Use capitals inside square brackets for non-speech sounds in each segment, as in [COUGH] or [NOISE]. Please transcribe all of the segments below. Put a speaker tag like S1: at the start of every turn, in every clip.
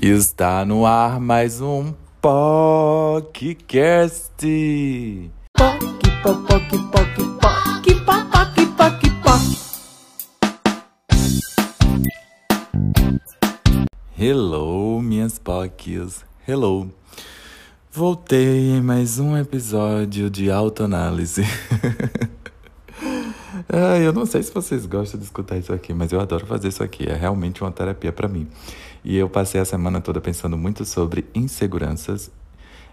S1: Está no ar mais um podcast.
S2: Poc, poc, poc, poc, poc, poc, poc, poc.
S1: Hello, minhas pocs. Hello. Voltei em mais um episódio de autoanálise. [LAUGHS] eu não sei se vocês gostam de escutar isso aqui, mas eu adoro fazer isso aqui. É realmente uma terapia para mim. E eu passei a semana toda pensando muito sobre inseguranças,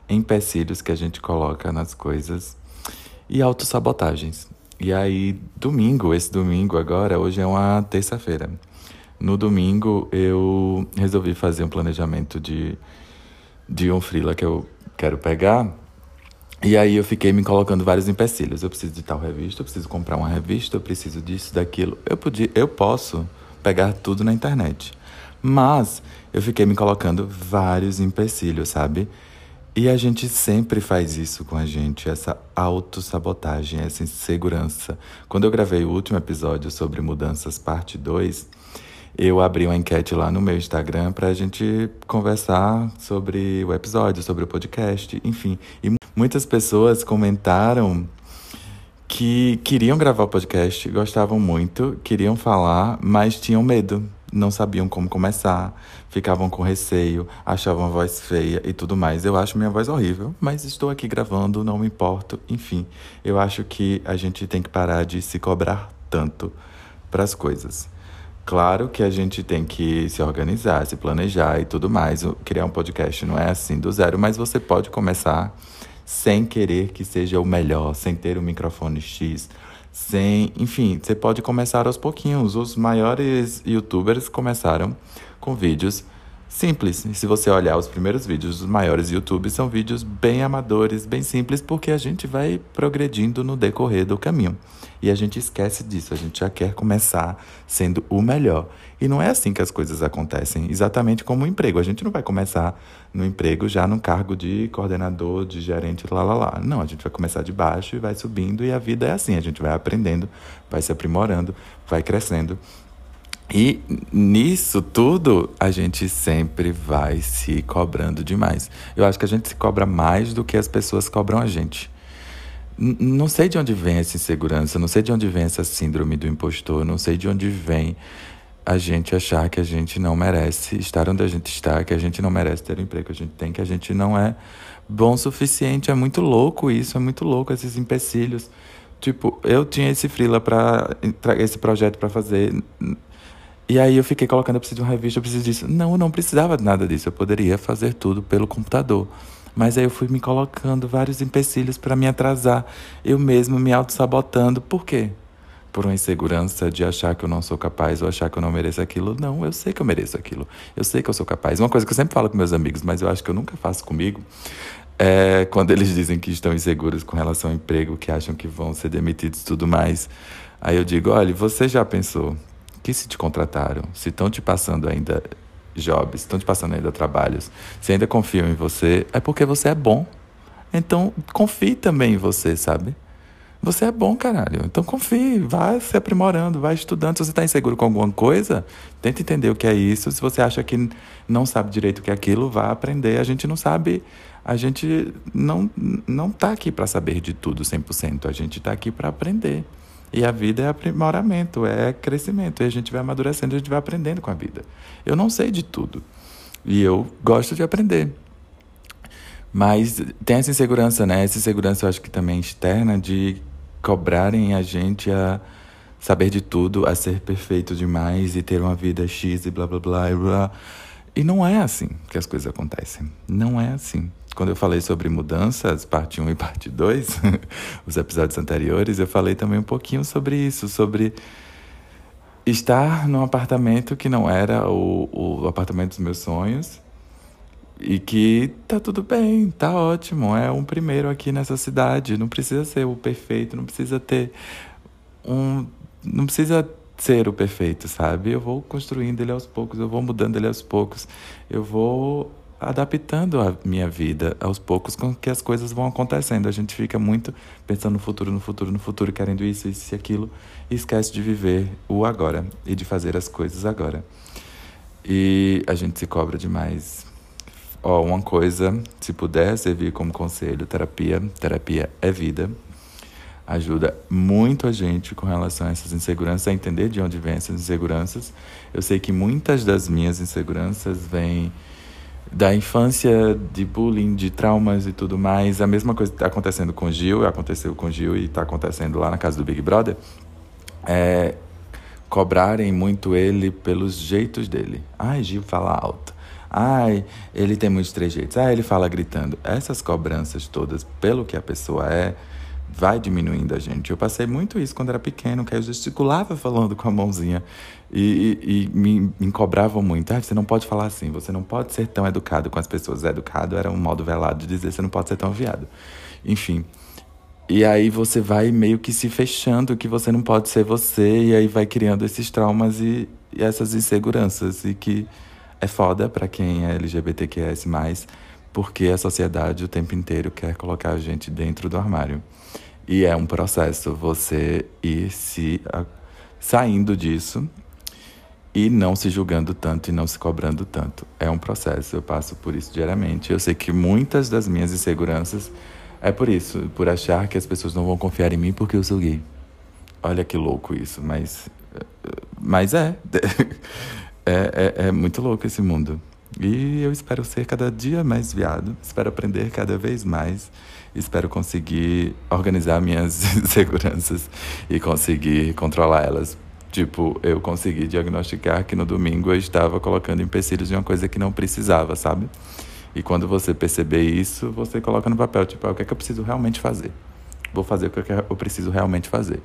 S1: empecilhos que a gente coloca nas coisas e autossabotagens. E aí, domingo, esse domingo agora, hoje é uma terça-feira. No domingo, eu resolvi fazer um planejamento de, de um freela que eu quero pegar. E aí eu fiquei me colocando vários empecilhos. Eu preciso de tal revista, eu preciso comprar uma revista, eu preciso disso, daquilo. Eu podia, eu posso pegar tudo na internet. Mas eu fiquei me colocando vários empecilhos, sabe? E a gente sempre faz isso com a gente, essa autossabotagem, essa insegurança. Quando eu gravei o último episódio sobre mudanças, parte 2, eu abri uma enquete lá no meu Instagram para a gente conversar sobre o episódio, sobre o podcast, enfim. E muitas pessoas comentaram que queriam gravar o podcast, gostavam muito, queriam falar, mas tinham medo não sabiam como começar, ficavam com receio, achavam a voz feia e tudo mais. Eu acho minha voz horrível, mas estou aqui gravando, não me importo. Enfim, eu acho que a gente tem que parar de se cobrar tanto para as coisas. Claro que a gente tem que se organizar, se planejar e tudo mais. Criar um podcast não é assim do zero, mas você pode começar sem querer que seja o melhor, sem ter um microfone X sem, enfim, você pode começar aos pouquinhos. Os maiores youtubers começaram com vídeos simples. E se você olhar os primeiros vídeos dos maiores youtubers, são vídeos bem amadores, bem simples, porque a gente vai progredindo no decorrer do caminho. E a gente esquece disso, a gente já quer começar sendo o melhor. E não é assim que as coisas acontecem, exatamente como o emprego. A gente não vai começar no emprego já no cargo de coordenador, de gerente, lá, lá, lá. Não, a gente vai começar de baixo e vai subindo, e a vida é assim, a gente vai aprendendo, vai se aprimorando, vai crescendo. E nisso tudo, a gente sempre vai se cobrando demais. Eu acho que a gente se cobra mais do que as pessoas cobram a gente. Não sei de onde vem essa insegurança, não sei de onde vem essa síndrome do impostor, não sei de onde vem a gente achar que a gente não merece estar onde a gente está, que a gente não merece ter o emprego que a gente tem, que a gente não é bom o suficiente. É muito louco isso, é muito louco esses empecilhos. Tipo, eu tinha esse freela para esse projeto para fazer. E aí eu fiquei colocando, eu preciso de uma revista, eu preciso disso. Não, eu não precisava de nada disso, eu poderia fazer tudo pelo computador. Mas aí eu fui me colocando vários empecilhos para me atrasar, eu mesmo me auto-sabotando. Por quê? Por uma insegurança de achar que eu não sou capaz ou achar que eu não mereço aquilo. Não, eu sei que eu mereço aquilo. Eu sei que eu sou capaz. Uma coisa que eu sempre falo com meus amigos, mas eu acho que eu nunca faço comigo, é quando eles dizem que estão inseguros com relação ao emprego, que acham que vão ser demitidos e tudo mais. Aí eu digo: olha, você já pensou que se te contrataram, se estão te passando ainda jobs, estão te passando ainda trabalhos, se ainda confiam em você, é porque você é bom. Então, confie também em você, sabe? Você é bom, caralho. Então confie, vai se aprimorando, vai estudando. Se você está inseguro com alguma coisa, tenta entender o que é isso. Se você acha que não sabe direito o que é aquilo, vá aprender. A gente não sabe, a gente não não tá aqui para saber de tudo 100%. A gente está aqui para aprender. E a vida é aprimoramento, é crescimento. E a gente vai amadurecendo, a gente vai aprendendo com a vida. Eu não sei de tudo. E eu gosto de aprender. Mas tem essa insegurança, né? Essa insegurança eu acho que também externa de cobrarem a gente a saber de tudo, a ser perfeito demais e ter uma vida X e blá blá blá e blá. E não é assim que as coisas acontecem. Não é assim quando eu falei sobre mudanças, parte 1 e parte 2, [LAUGHS] os episódios anteriores, eu falei também um pouquinho sobre isso, sobre estar num apartamento que não era o, o apartamento dos meus sonhos e que tá tudo bem, tá ótimo, é um primeiro aqui nessa cidade, não precisa ser o perfeito, não precisa ter um. Não precisa ser o perfeito, sabe? Eu vou construindo ele aos poucos, eu vou mudando ele aos poucos, eu vou adaptando a minha vida aos poucos com que as coisas vão acontecendo. A gente fica muito pensando no futuro, no futuro, no futuro, querendo isso, isso e aquilo, e esquece de viver o agora e de fazer as coisas agora. E a gente se cobra demais. Ó, uma coisa, se puder servir como conselho, terapia, terapia é vida. Ajuda muito a gente com relação a essas inseguranças, a entender de onde vêm essas inseguranças. Eu sei que muitas das minhas inseguranças vêm da infância, de bullying, de traumas e tudo mais. A mesma coisa está acontecendo com Gil, aconteceu com Gil e está acontecendo lá na casa do Big Brother. É, cobrarem muito ele pelos jeitos dele. Ai, Gil fala alto. Ai, ele tem muitos trejeitos. Ai, ele fala gritando. Essas cobranças todas, pelo que a pessoa é, vai diminuindo a gente. Eu passei muito isso quando era pequeno, que eu gesticulava falando com a mãozinha e, e, e me, me, cobravam muito. Ah, você não pode falar assim, você não pode ser tão educado com as pessoas. Educado era um modo velado de dizer você não pode ser tão viado. Enfim. E aí você vai meio que se fechando que você não pode ser você, e aí vai criando esses traumas e, e essas inseguranças. E que é foda para quem é LGBTQS, porque a sociedade o tempo inteiro quer colocar a gente dentro do armário. E é um processo você ir se a, saindo disso e não se julgando tanto e não se cobrando tanto. É um processo, eu passo por isso diariamente. Eu sei que muitas das minhas inseguranças é por isso, por achar que as pessoas não vão confiar em mim porque eu sou gay. Olha que louco isso, mas mas é. [LAUGHS] É, é, é muito louco esse mundo. E eu espero ser cada dia mais viado, espero aprender cada vez mais, espero conseguir organizar minhas [LAUGHS] inseguranças e conseguir controlar elas. Tipo, eu consegui diagnosticar que no domingo eu estava colocando empecilhos em uma coisa que não precisava, sabe? E quando você perceber isso, você coloca no papel, tipo, ah, o que é que eu preciso realmente fazer? Vou fazer o que eu preciso realmente fazer.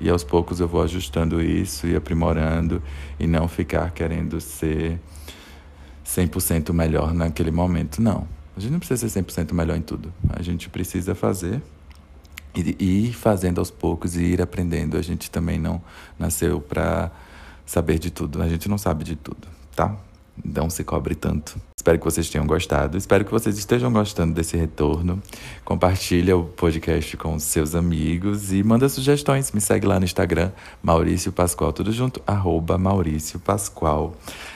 S1: E aos poucos eu vou ajustando isso e aprimorando e não ficar querendo ser 100% melhor naquele momento. Não. A gente não precisa ser 100% melhor em tudo. A gente precisa fazer e ir fazendo aos poucos e ir aprendendo. A gente também não nasceu para saber de tudo. A gente não sabe de tudo, tá? Não se cobre tanto. Espero que vocês tenham gostado. Espero que vocês estejam gostando desse retorno. Compartilha o podcast com seus amigos e manda sugestões. Me segue lá no Instagram, Maurício Pascoal, tudo junto, arroba Maurício Pascoal.